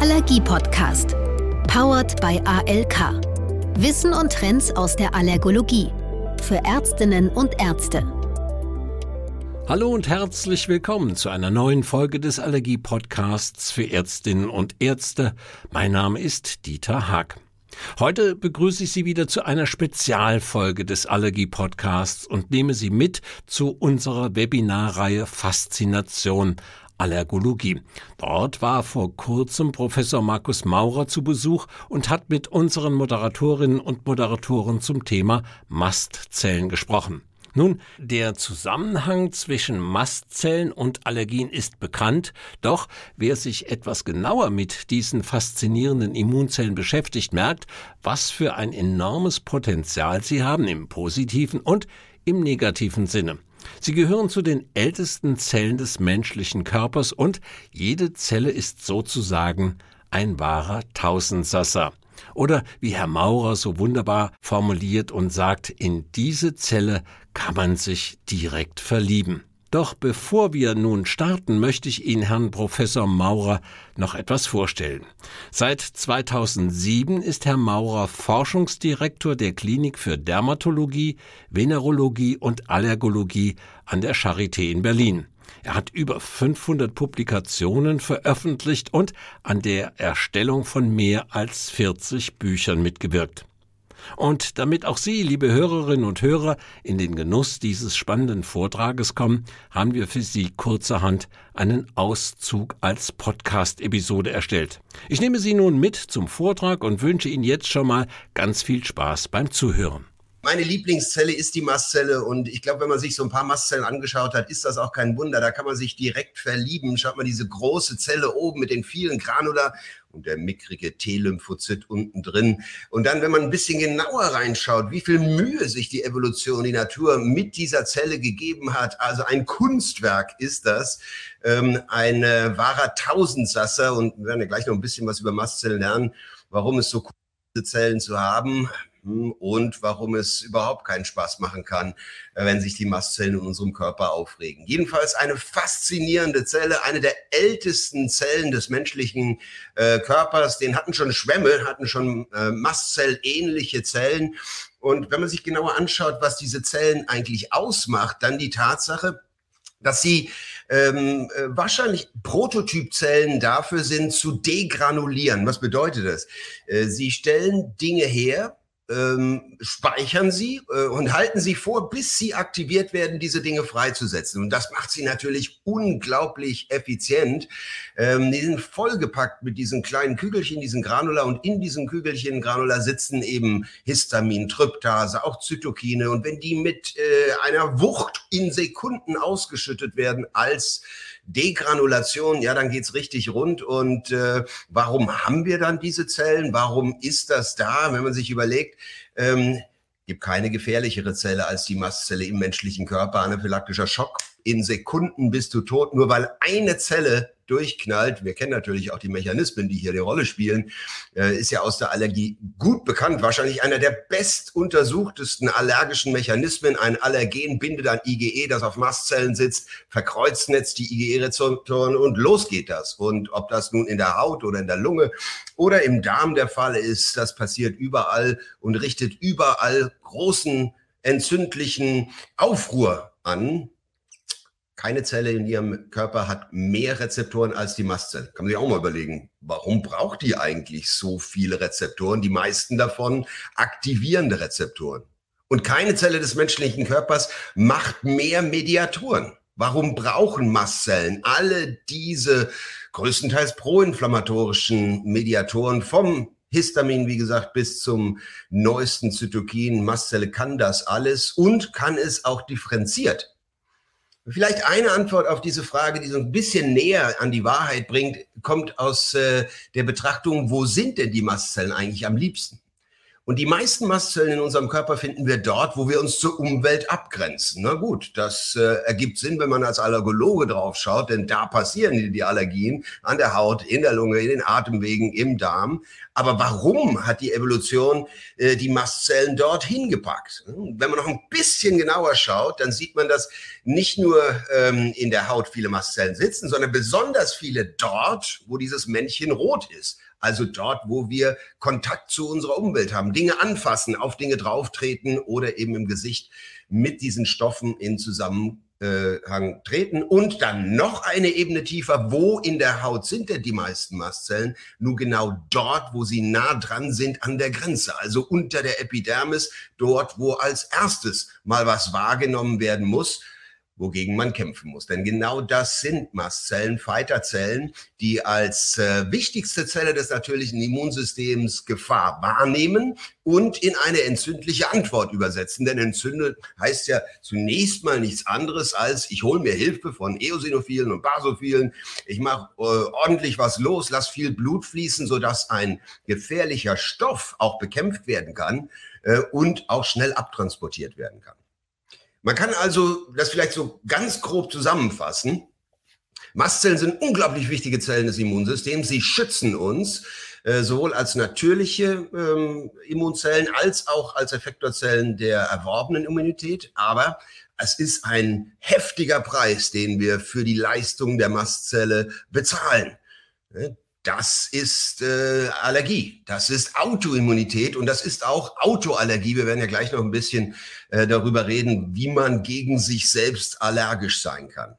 Allergie-Podcast. Powered by ALK. Wissen und Trends aus der Allergologie. Für Ärztinnen und Ärzte. Hallo und herzlich willkommen zu einer neuen Folge des Allergie-Podcasts für Ärztinnen und Ärzte. Mein Name ist Dieter Haag. Heute begrüße ich Sie wieder zu einer Spezialfolge des Allergie-Podcasts und nehme Sie mit zu unserer Webinarreihe Faszination Allergologie. Dort war vor kurzem Professor Markus Maurer zu Besuch und hat mit unseren Moderatorinnen und Moderatoren zum Thema Mastzellen gesprochen. Nun, der Zusammenhang zwischen Mastzellen und Allergien ist bekannt, doch wer sich etwas genauer mit diesen faszinierenden Immunzellen beschäftigt, merkt, was für ein enormes Potenzial sie haben im positiven und im negativen Sinne. Sie gehören zu den ältesten Zellen des menschlichen Körpers und jede Zelle ist sozusagen ein wahrer Tausendsasser. Oder wie Herr Maurer so wunderbar formuliert und sagt, in diese Zelle kann man sich direkt verlieben. Doch bevor wir nun starten, möchte ich Ihnen Herrn Professor Maurer noch etwas vorstellen. Seit 2007 ist Herr Maurer Forschungsdirektor der Klinik für Dermatologie, Venerologie und Allergologie an der Charité in Berlin. Er hat über 500 Publikationen veröffentlicht und an der Erstellung von mehr als 40 Büchern mitgewirkt. Und damit auch Sie, liebe Hörerinnen und Hörer, in den Genuss dieses spannenden Vortrages kommen, haben wir für Sie kurzerhand einen Auszug als Podcast-Episode erstellt. Ich nehme Sie nun mit zum Vortrag und wünsche Ihnen jetzt schon mal ganz viel Spaß beim Zuhören. Meine Lieblingszelle ist die Mastzelle und ich glaube, wenn man sich so ein paar Mastzellen angeschaut hat, ist das auch kein Wunder. Da kann man sich direkt verlieben. Schaut mal diese große Zelle oben mit den vielen Granula und der mickrige T-Lymphozyt unten drin. Und dann, wenn man ein bisschen genauer reinschaut, wie viel Mühe sich die Evolution, die Natur mit dieser Zelle gegeben hat. Also ein Kunstwerk ist das, ähm, ein äh, wahrer Tausendsasser. Und wir werden ja gleich noch ein bisschen was über Mastzellen lernen, warum es so cool ist, Zellen zu haben und warum es überhaupt keinen Spaß machen kann, äh, wenn sich die Mastzellen in unserem Körper aufregen. Jedenfalls eine faszinierende Zelle, eine der ältesten Zellen des menschlichen äh, Körpers. Den hatten schon Schwämme, hatten schon äh, Mastzellähnliche Zellen. Und wenn man sich genauer anschaut, was diese Zellen eigentlich ausmacht, dann die Tatsache, dass sie ähm, äh, wahrscheinlich Prototypzellen dafür sind, zu degranulieren. Was bedeutet das? Äh, sie stellen Dinge her, ähm, speichern sie äh, und halten sie vor, bis sie aktiviert werden, diese Dinge freizusetzen. Und das macht sie natürlich unglaublich effizient. Ähm, die sind vollgepackt mit diesen kleinen Kügelchen, diesen Granula und in diesen Kügelchen Granula sitzen eben Histamin, Tryptase, auch Zytokine. Und wenn die mit äh, einer Wucht in Sekunden ausgeschüttet werden als Degranulation, ja, dann geht's richtig rund. Und äh, warum haben wir dann diese Zellen? Warum ist das da? Wenn man sich überlegt, ähm, gibt keine gefährlichere Zelle als die Mastzelle im menschlichen Körper. Anaphylaktischer Schock. In Sekunden bist du tot, nur weil eine Zelle durchknallt. Wir kennen natürlich auch die Mechanismen, die hier die Rolle spielen. Äh, ist ja aus der Allergie gut bekannt. Wahrscheinlich einer der bestuntersuchtesten allergischen Mechanismen. Ein Allergen bindet ein IgE, das auf Mastzellen sitzt, verkreuzt jetzt die IgE-Rezeptoren und los geht das. Und ob das nun in der Haut oder in der Lunge oder im Darm der Fall ist, das passiert überall und richtet überall großen entzündlichen Aufruhr an. Keine Zelle in ihrem Körper hat mehr Rezeptoren als die Mastzelle. Kann man sich auch mal überlegen, warum braucht die eigentlich so viele Rezeptoren? Die meisten davon aktivierende Rezeptoren. Und keine Zelle des menschlichen Körpers macht mehr Mediatoren. Warum brauchen Mastzellen alle diese größtenteils proinflammatorischen Mediatoren vom Histamin, wie gesagt, bis zum neuesten Zytokin. Mastzelle kann das alles und kann es auch differenziert. Vielleicht eine Antwort auf diese Frage, die so ein bisschen näher an die Wahrheit bringt, kommt aus äh, der Betrachtung, wo sind denn die Mastzellen eigentlich am liebsten? Und die meisten Mastzellen in unserem Körper finden wir dort, wo wir uns zur Umwelt abgrenzen. Na gut, das äh, ergibt Sinn, wenn man als Allergologe drauf schaut, denn da passieren die, Allergien an der Haut, in der Lunge, in den Atemwegen, im Darm. Aber warum hat die Evolution äh, die Mastzellen dorthin gepackt? Wenn man noch ein bisschen genauer schaut, dann sieht man, dass nicht nur ähm, in der Haut viele Mastzellen sitzen, sondern besonders viele dort, wo dieses Männchen rot ist. Also dort, wo wir Kontakt zu unserer Umwelt haben, Dinge anfassen, auf Dinge drauftreten oder eben im Gesicht mit diesen Stoffen in Zusammenhang treten. Und dann noch eine Ebene tiefer, wo in der Haut sind denn die meisten Mastzellen? Nur genau dort, wo sie nah dran sind an der Grenze, also unter der Epidermis, dort, wo als erstes mal was wahrgenommen werden muss wogegen man kämpfen muss. Denn genau das sind Mastzellen, Fighterzellen, die als äh, wichtigste Zelle des natürlichen Immunsystems Gefahr wahrnehmen und in eine entzündliche Antwort übersetzen. Denn entzündet heißt ja zunächst mal nichts anderes als, ich hole mir Hilfe von Eosinophilen und Basophilen, ich mache äh, ordentlich was los, lass viel Blut fließen, sodass ein gefährlicher Stoff auch bekämpft werden kann äh, und auch schnell abtransportiert werden kann. Man kann also das vielleicht so ganz grob zusammenfassen. Mastzellen sind unglaublich wichtige Zellen des Immunsystems. Sie schützen uns äh, sowohl als natürliche ähm, Immunzellen als auch als Effektorzellen der erworbenen Immunität. Aber es ist ein heftiger Preis, den wir für die Leistung der Mastzelle bezahlen. Das ist äh, Allergie, das ist Autoimmunität und das ist auch Autoallergie. Wir werden ja gleich noch ein bisschen äh, darüber reden, wie man gegen sich selbst allergisch sein kann.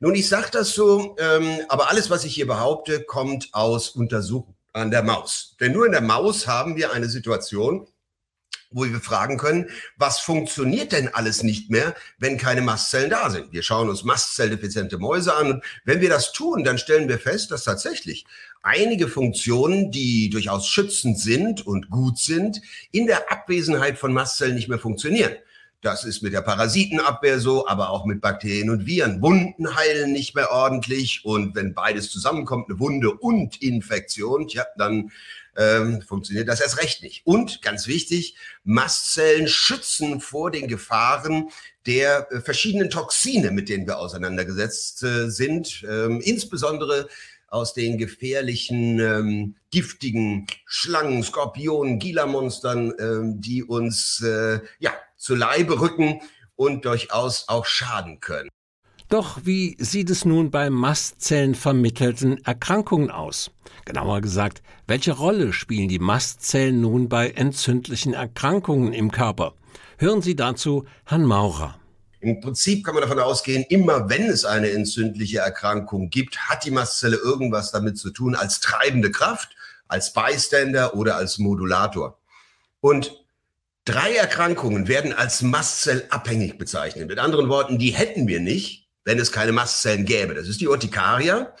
Nun, ich sage das so, ähm, aber alles, was ich hier behaupte, kommt aus Untersuchungen an der Maus. Denn nur in der Maus haben wir eine Situation, wo wir fragen können, was funktioniert denn alles nicht mehr, wenn keine Mastzellen da sind? Wir schauen uns mastzelldefiziente Mäuse an und wenn wir das tun, dann stellen wir fest, dass tatsächlich einige Funktionen, die durchaus schützend sind und gut sind, in der Abwesenheit von Mastzellen nicht mehr funktionieren. Das ist mit der Parasitenabwehr so, aber auch mit Bakterien und Viren. Wunden heilen nicht mehr ordentlich und wenn beides zusammenkommt, eine Wunde und Infektion, ja, dann ähm, funktioniert das erst recht nicht. Und ganz wichtig, Mastzellen schützen vor den Gefahren der äh, verschiedenen Toxine, mit denen wir auseinandergesetzt äh, sind, ähm, insbesondere aus den gefährlichen, ähm, giftigen Schlangen, Skorpionen, Gila-Monstern, ähm, die uns äh, ja, zu Leibe rücken und durchaus auch schaden können. Doch wie sieht es nun bei Mastzellen vermittelten Erkrankungen aus? Genauer gesagt, welche Rolle spielen die Mastzellen nun bei entzündlichen Erkrankungen im Körper? Hören Sie dazu Herrn Maurer. Im Prinzip kann man davon ausgehen, immer wenn es eine entzündliche Erkrankung gibt, hat die Mastzelle irgendwas damit zu tun als treibende Kraft, als Bystander oder als Modulator. Und drei Erkrankungen werden als mastzellabhängig bezeichnet. Mit anderen Worten, die hätten wir nicht, wenn es keine Mastzellen gäbe. Das ist die Urtikaria,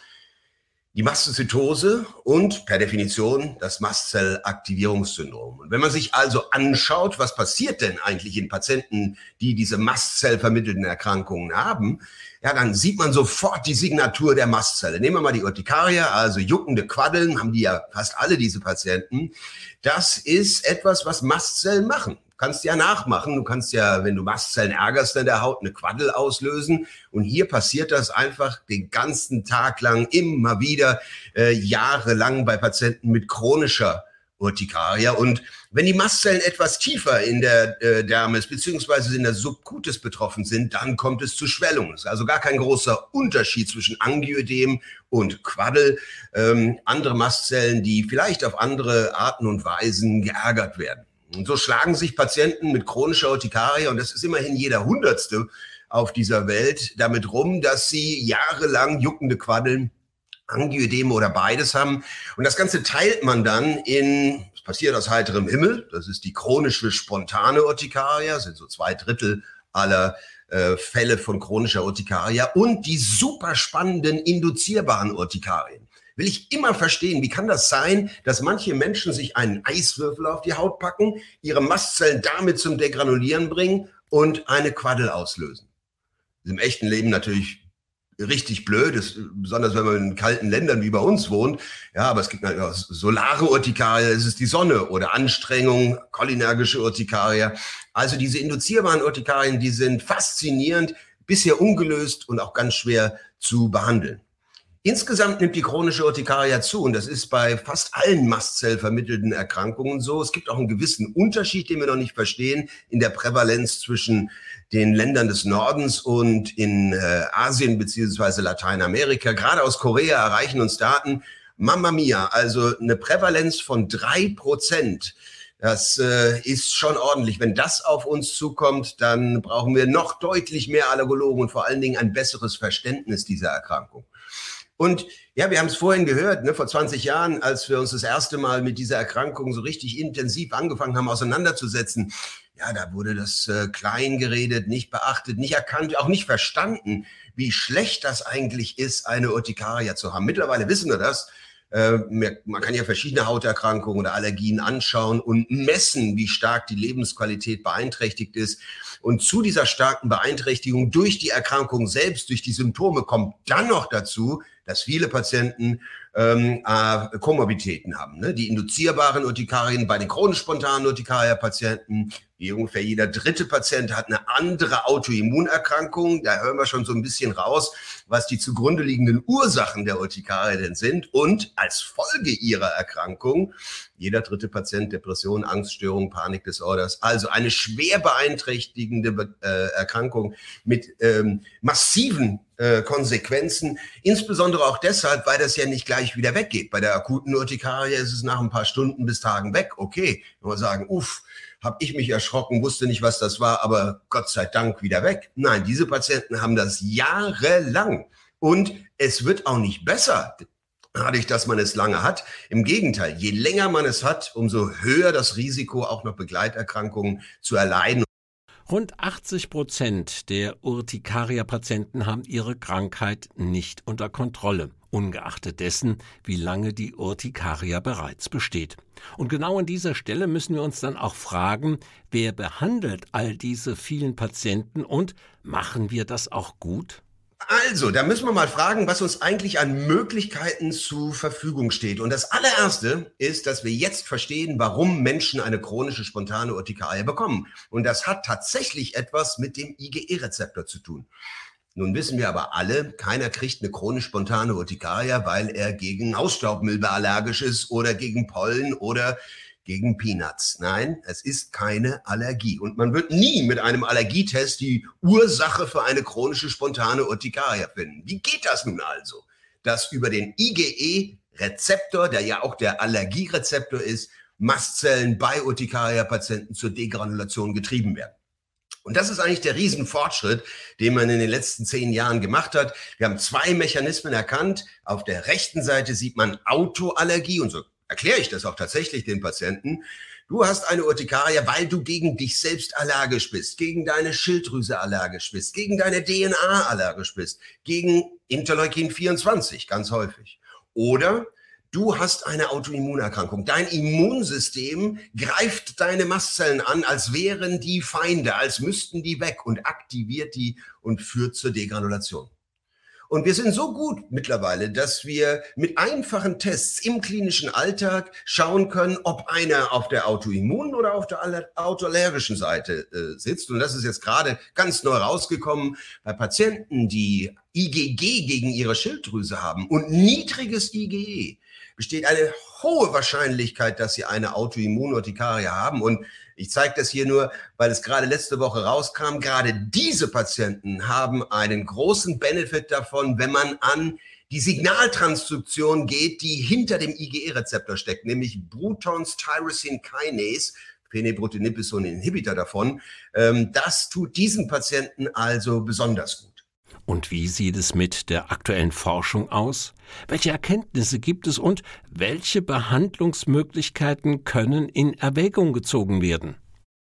die Mastozytose und per Definition das Mastzellaktivierungssyndrom. Und wenn man sich also anschaut, was passiert denn eigentlich in Patienten, die diese Mastzellvermittelten Erkrankungen haben, ja, dann sieht man sofort die Signatur der Mastzelle. Nehmen wir mal die Urtikaria, also juckende Quaddeln, haben die ja fast alle diese Patienten. Das ist etwas, was Mastzellen machen kannst ja nachmachen. Du kannst ja, wenn du Mastzellen ärgerst in der Haut, eine Quaddel auslösen. Und hier passiert das einfach den ganzen Tag lang immer wieder, äh, jahrelang bei Patienten mit chronischer Urtikaria. Und wenn die Mastzellen etwas tiefer in der äh, Dermis beziehungsweise in der Subcutis betroffen sind, dann kommt es zu Schwellungen. Es ist also gar kein großer Unterschied zwischen Angioödem und Quaddel. Ähm, andere Mastzellen, die vielleicht auf andere Arten und Weisen geärgert werden. Und so schlagen sich Patienten mit chronischer Urtikaria, und das ist immerhin jeder Hundertste auf dieser Welt, damit rum, dass sie jahrelang juckende Quaddeln, Angioedeme oder beides haben. Und das Ganze teilt man dann in, es passiert aus heiterem Himmel, das ist die chronische spontane Urtikaria, sind so zwei Drittel aller äh, Fälle von chronischer Urtikaria und die super spannenden induzierbaren Urtikarien will ich immer verstehen, wie kann das sein, dass manche Menschen sich einen Eiswürfel auf die Haut packen, ihre Mastzellen damit zum Degranulieren bringen und eine Quaddel auslösen. Im echten Leben natürlich richtig blöd, ist, besonders wenn man in kalten Ländern wie bei uns wohnt. Ja, aber es gibt auch solare Urtikaria, es ist die Sonne oder Anstrengung, cholinergische Urtikaria. Also diese induzierbaren Urtikarien, die sind faszinierend, bisher ungelöst und auch ganz schwer zu behandeln. Insgesamt nimmt die chronische Urtikaria zu und das ist bei fast allen mastzellvermittelten Erkrankungen so. Es gibt auch einen gewissen Unterschied, den wir noch nicht verstehen, in der Prävalenz zwischen den Ländern des Nordens und in äh, Asien beziehungsweise Lateinamerika. Gerade aus Korea erreichen uns Daten, Mamma mia, also eine Prävalenz von drei Prozent. Das äh, ist schon ordentlich. Wenn das auf uns zukommt, dann brauchen wir noch deutlich mehr Allergologen und vor allen Dingen ein besseres Verständnis dieser Erkrankung. Und ja, wir haben es vorhin gehört, ne, vor 20 Jahren, als wir uns das erste Mal mit dieser Erkrankung so richtig intensiv angefangen haben, auseinanderzusetzen. Ja, da wurde das äh, klein geredet, nicht beachtet, nicht erkannt, auch nicht verstanden, wie schlecht das eigentlich ist, eine Urtikaria zu haben. Mittlerweile wissen wir das. Äh, man kann ja verschiedene Hauterkrankungen oder Allergien anschauen und messen, wie stark die Lebensqualität beeinträchtigt ist. Und zu dieser starken Beeinträchtigung durch die Erkrankung selbst, durch die Symptome kommt dann noch dazu, dass viele Patienten ähm, äh, Komorbiditäten haben. Ne? Die induzierbaren Urtikarien bei den chronisch spontanen Urtikaria-Patienten, ungefähr jeder dritte Patient hat eine andere Autoimmunerkrankung. Da hören wir schon so ein bisschen raus, was die zugrunde liegenden Ursachen der Urtikaria denn sind. Und als Folge ihrer Erkrankung, jeder dritte Patient Depression, Angststörung, Panikdisorders, also eine schwer beeinträchtigende äh, Erkrankung mit ähm, massiven äh, Konsequenzen. Insbesondere auch deshalb, weil das ja nicht gleich wieder weggeht. Bei der akuten Urtikaria ist es nach ein paar Stunden bis Tagen weg. Okay, wenn wir sagen, uff, habe ich mich erschrocken, wusste nicht, was das war, aber Gott sei Dank wieder weg. Nein, diese Patienten haben das jahrelang. Und es wird auch nicht besser, dadurch, dass man es lange hat. Im Gegenteil, je länger man es hat, umso höher das Risiko, auch noch Begleiterkrankungen zu erleiden. Rund 80 Prozent der Urtikaria-Patienten haben ihre Krankheit nicht unter Kontrolle, ungeachtet dessen, wie lange die Urtikaria bereits besteht. Und genau an dieser Stelle müssen wir uns dann auch fragen, wer behandelt all diese vielen Patienten und machen wir das auch gut? Also, da müssen wir mal fragen, was uns eigentlich an Möglichkeiten zur Verfügung steht. Und das allererste ist, dass wir jetzt verstehen, warum Menschen eine chronische spontane Urtikaria bekommen. Und das hat tatsächlich etwas mit dem IgE-Rezeptor zu tun. Nun wissen wir aber alle, keiner kriegt eine chronisch spontane Urtikaria, weil er gegen Hausstaubmilbe allergisch ist oder gegen Pollen oder gegen Peanuts. Nein, es ist keine Allergie. Und man wird nie mit einem Allergietest die Ursache für eine chronische spontane Urtikaria finden. Wie geht das nun also? Dass über den IgE-Rezeptor, der ja auch der Allergierezeptor ist, Mastzellen bei Urtikaria-Patienten zur Degranulation getrieben werden. Und das ist eigentlich der Riesenfortschritt, den man in den letzten zehn Jahren gemacht hat. Wir haben zwei Mechanismen erkannt. Auf der rechten Seite sieht man Autoallergie und so erkläre ich das auch tatsächlich den Patienten. Du hast eine Urtikaria, weil du gegen dich selbst allergisch bist, gegen deine Schilddrüse allergisch bist, gegen deine DNA allergisch bist, gegen Interleukin 24 ganz häufig. Oder du hast eine Autoimmunerkrankung. Dein Immunsystem greift deine Mastzellen an, als wären die Feinde, als müssten die weg und aktiviert die und führt zur Degranulation. Und wir sind so gut mittlerweile, dass wir mit einfachen Tests im klinischen Alltag schauen können, ob einer auf der autoimmunen oder auf der autoallergischen Seite äh, sitzt. Und das ist jetzt gerade ganz neu rausgekommen bei Patienten, die IgG gegen ihre Schilddrüse haben und niedriges IgE besteht eine hohe Wahrscheinlichkeit, dass sie eine Autoimmunurtikaria haben. Und ich zeige das hier nur, weil es gerade letzte Woche rauskam. Gerade diese Patienten haben einen großen Benefit davon, wenn man an die Signaltransduktion geht, die hinter dem IgE-Rezeptor steckt, nämlich Brutons Tyrosine Kinase, Phenebrutinib ist so ein Inhibitor davon. Ähm, das tut diesen Patienten also besonders gut. Und wie sieht es mit der aktuellen Forschung aus? Welche Erkenntnisse gibt es und welche Behandlungsmöglichkeiten können in Erwägung gezogen werden?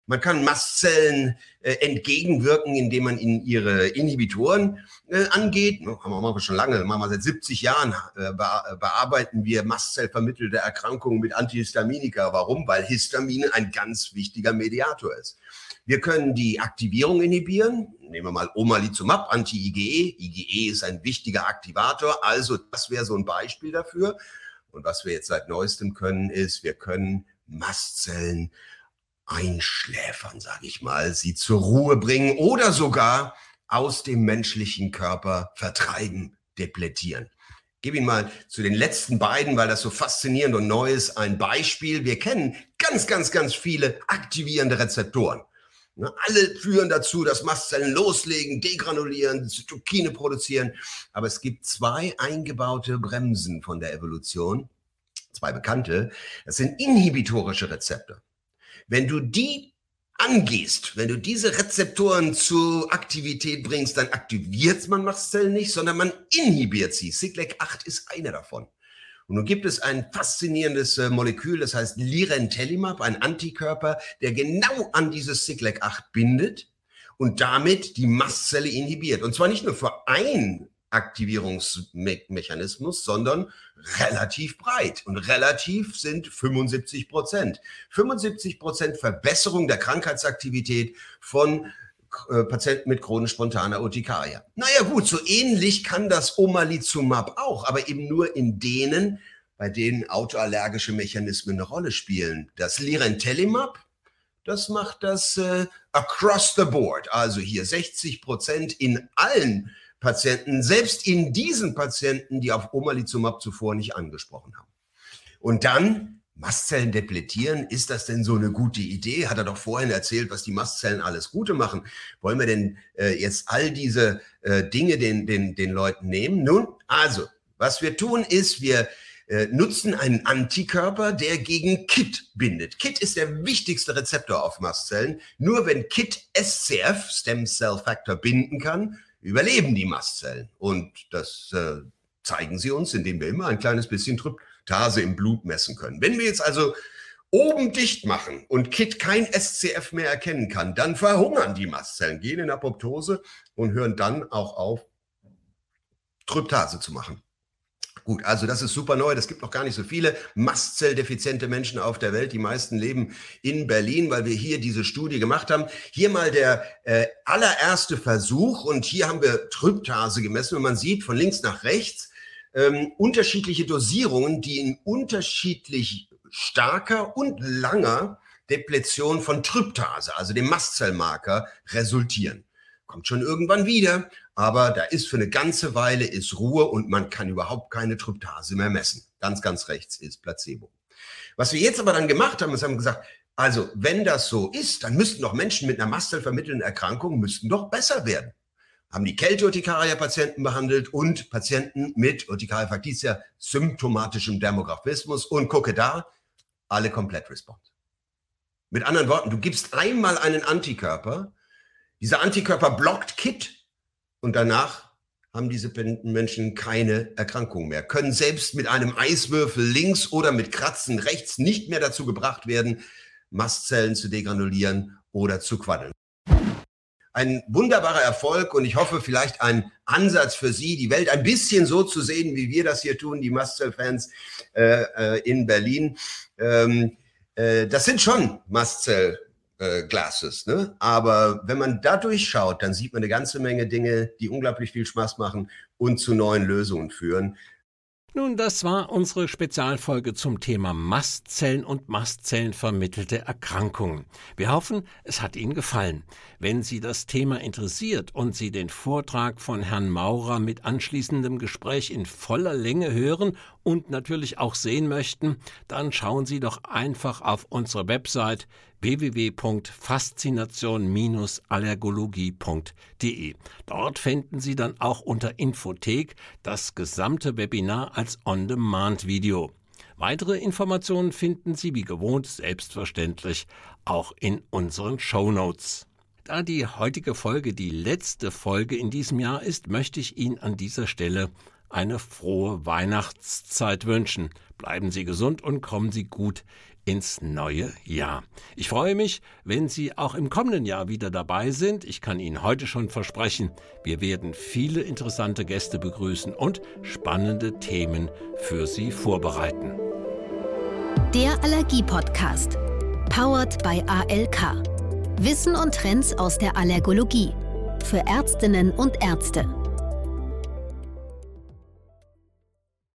Man kann Mastzellen äh, entgegenwirken, indem man in ihre Inhibitoren äh, angeht. Haben wir wir schon lange, machen wir seit 70 Jahren, äh, bearbeiten wir mastzellvermittelte Erkrankungen mit Antihistaminika. Warum? Weil Histamin ein ganz wichtiger Mediator ist. Wir können die Aktivierung inhibieren. Nehmen wir mal Omalizumab, Anti-IgE. IgE ist ein wichtiger Aktivator. Also das wäre so ein Beispiel dafür. Und was wir jetzt seit neuestem können, ist, wir können Mastzellen einschläfern, sage ich mal, sie zur Ruhe bringen oder sogar aus dem menschlichen Körper vertreiben, deplettieren. Ich gebe Ihnen mal zu den letzten beiden, weil das so faszinierend und neu ist, ein Beispiel. Wir kennen ganz, ganz, ganz viele aktivierende Rezeptoren. Alle führen dazu, dass Mastzellen loslegen, degranulieren, Zytokine produzieren. Aber es gibt zwei eingebaute Bremsen von der Evolution, zwei bekannte. Das sind inhibitorische Rezepte. Wenn du die angehst, wenn du diese Rezeptoren zur Aktivität bringst, dann aktiviert man Mastzellen nicht, sondern man inhibiert sie. Siglec 8 ist einer davon. Und nun gibt es ein faszinierendes äh, Molekül, das heißt Lirentelimab, ein Antikörper, der genau an dieses Siglec 8 bindet und damit die Mastzelle inhibiert. Und zwar nicht nur für ein Aktivierungsmechanismus, sondern relativ breit. Und relativ sind 75 Prozent. 75 Prozent Verbesserung der Krankheitsaktivität von äh, Patienten mit chronisch spontaner Urtikaria. Naja gut, so ähnlich kann das Omalizumab auch, aber eben nur in denen, bei denen autoallergische Mechanismen eine Rolle spielen. Das Lirentelimab, das macht das äh, across the board, also hier 60 Prozent in allen Patienten, selbst in diesen Patienten, die auf Omalizumab zuvor nicht angesprochen haben. Und dann Mastzellen depletieren, ist das denn so eine gute Idee? Hat er doch vorhin erzählt, was die Mastzellen alles Gute machen. Wollen wir denn äh, jetzt all diese äh, Dinge den, den, den Leuten nehmen? Nun, also, was wir tun ist, wir äh, nutzen einen Antikörper, der gegen KIT bindet. KIT ist der wichtigste Rezeptor auf Mastzellen. Nur wenn KIT SCF, Stem Cell Factor, binden kann, überleben die Mastzellen. Und das äh, zeigen sie uns, indem wir immer ein kleines bisschen Tryptase im Blut messen können. Wenn wir jetzt also oben dicht machen und KIT kein SCF mehr erkennen kann, dann verhungern die Mastzellen, gehen in Apoptose und hören dann auch auf, Tryptase zu machen. Gut, also das ist super neu. Das gibt noch gar nicht so viele Mastzelldefizente Menschen auf der Welt. Die meisten leben in Berlin, weil wir hier diese Studie gemacht haben. Hier mal der äh, allererste Versuch und hier haben wir Tryptase gemessen und man sieht von links nach rechts ähm, unterschiedliche Dosierungen, die in unterschiedlich starker und langer Depletion von Tryptase, also dem Mastzellmarker, resultieren. Kommt schon irgendwann wieder, aber da ist für eine ganze Weile ist Ruhe und man kann überhaupt keine Tryptase mehr messen. Ganz, ganz rechts ist Placebo. Was wir jetzt aber dann gemacht haben, ist haben gesagt, also wenn das so ist, dann müssten doch Menschen mit einer mastzellvermittelnden Erkrankung müssten doch besser werden. Haben die Kälteurtikaria-Patienten behandelt und Patienten mit Urtikaria factitia symptomatischem Dermographismus und gucke da, alle komplett respond. Mit anderen Worten, du gibst einmal einen Antikörper, dieser Antikörper blockt KIT und danach haben diese Menschen keine Erkrankung mehr, können selbst mit einem Eiswürfel links oder mit Kratzen rechts nicht mehr dazu gebracht werden, Mastzellen zu degranulieren oder zu quaddeln. Ein wunderbarer Erfolg und ich hoffe vielleicht ein Ansatz für Sie, die Welt ein bisschen so zu sehen, wie wir das hier tun, die Mastzellfans äh, äh in Berlin. Ähm, äh, das sind schon Mastzell äh, Glasses. Ne? Aber wenn man da durchschaut, dann sieht man eine ganze Menge Dinge, die unglaublich viel Spaß machen und zu neuen Lösungen führen. Nun, das war unsere Spezialfolge zum Thema Mastzellen und Mastzellenvermittelte Erkrankungen. Wir hoffen, es hat Ihnen gefallen. Wenn Sie das Thema interessiert und Sie den Vortrag von Herrn Maurer mit anschließendem Gespräch in voller Länge hören und natürlich auch sehen möchten, dann schauen Sie doch einfach auf unsere Website www.faszination-allergologie.de. Dort finden Sie dann auch unter Infothek das gesamte Webinar als On-Demand-Video. Weitere Informationen finden Sie wie gewohnt selbstverständlich auch in unseren Show Notes. Da die heutige Folge die letzte Folge in diesem Jahr ist, möchte ich Ihnen an dieser Stelle eine frohe Weihnachtszeit wünschen. Bleiben Sie gesund und kommen Sie gut ins neue Jahr. Ich freue mich, wenn Sie auch im kommenden Jahr wieder dabei sind. Ich kann Ihnen heute schon versprechen, wir werden viele interessante Gäste begrüßen und spannende Themen für Sie vorbereiten. Der Allergie-Podcast. Powered by ALK. Wissen und Trends aus der Allergologie. Für Ärztinnen und Ärzte